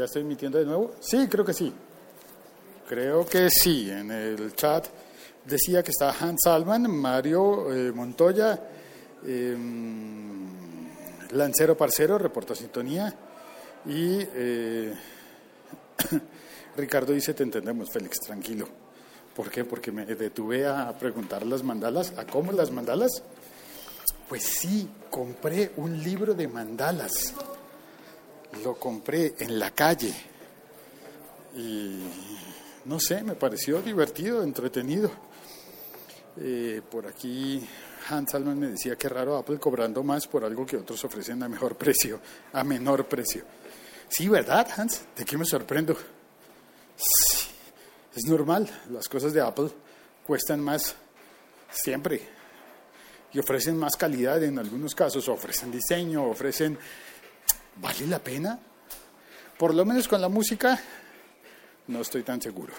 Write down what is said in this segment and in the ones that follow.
¿Ya estoy emitiendo de nuevo? Sí, creo que sí. Creo que sí. En el chat decía que está Hans Salman, Mario eh, Montoya, eh, Lancero Parcero, reporta sintonía. Y eh, Ricardo dice, te entendemos, Félix, tranquilo. ¿Por qué? Porque me detuve a preguntar las mandalas. ¿A cómo las mandalas? Pues sí, compré un libro de mandalas. Lo compré en la calle. Y no sé, me pareció divertido, entretenido. Eh, por aquí Hans Salman me decía que raro Apple cobrando más por algo que otros ofrecen a mejor precio, a menor precio. Sí, ¿verdad, Hans? ¿De qué me sorprendo? Sí, es normal, las cosas de Apple cuestan más siempre y ofrecen más calidad en algunos casos, ofrecen diseño, ofrecen... ¿Vale la pena? Por lo menos con la música no estoy tan seguro.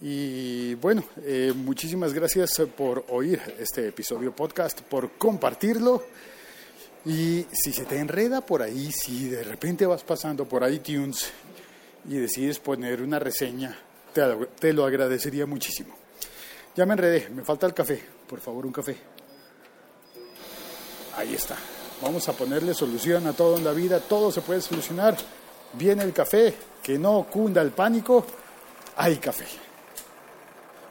Y bueno, eh, muchísimas gracias por oír este episodio podcast, por compartirlo. Y si se te enreda por ahí, si de repente vas pasando por iTunes y decides poner una reseña, te, te lo agradecería muchísimo. Ya me enredé, me falta el café. Por favor, un café. Ahí está. Vamos a ponerle solución a todo en la vida, todo se puede solucionar. Viene el café, que no cunda el pánico, hay café.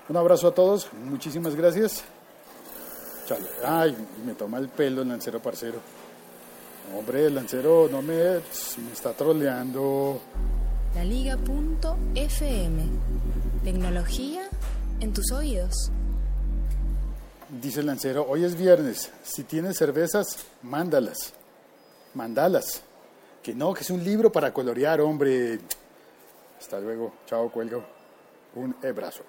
Un abrazo a todos, muchísimas gracias. Chale. Ay, me toma el pelo el lancero parcero. Hombre, el lancero no me, me está troleando. La Liga.fm. Tecnología en tus oídos. Dice el lancero, hoy es viernes, si tienes cervezas, mándalas, mandalas. Que no, que es un libro para colorear, hombre. Hasta luego, chao, cuelgo. Un abrazo.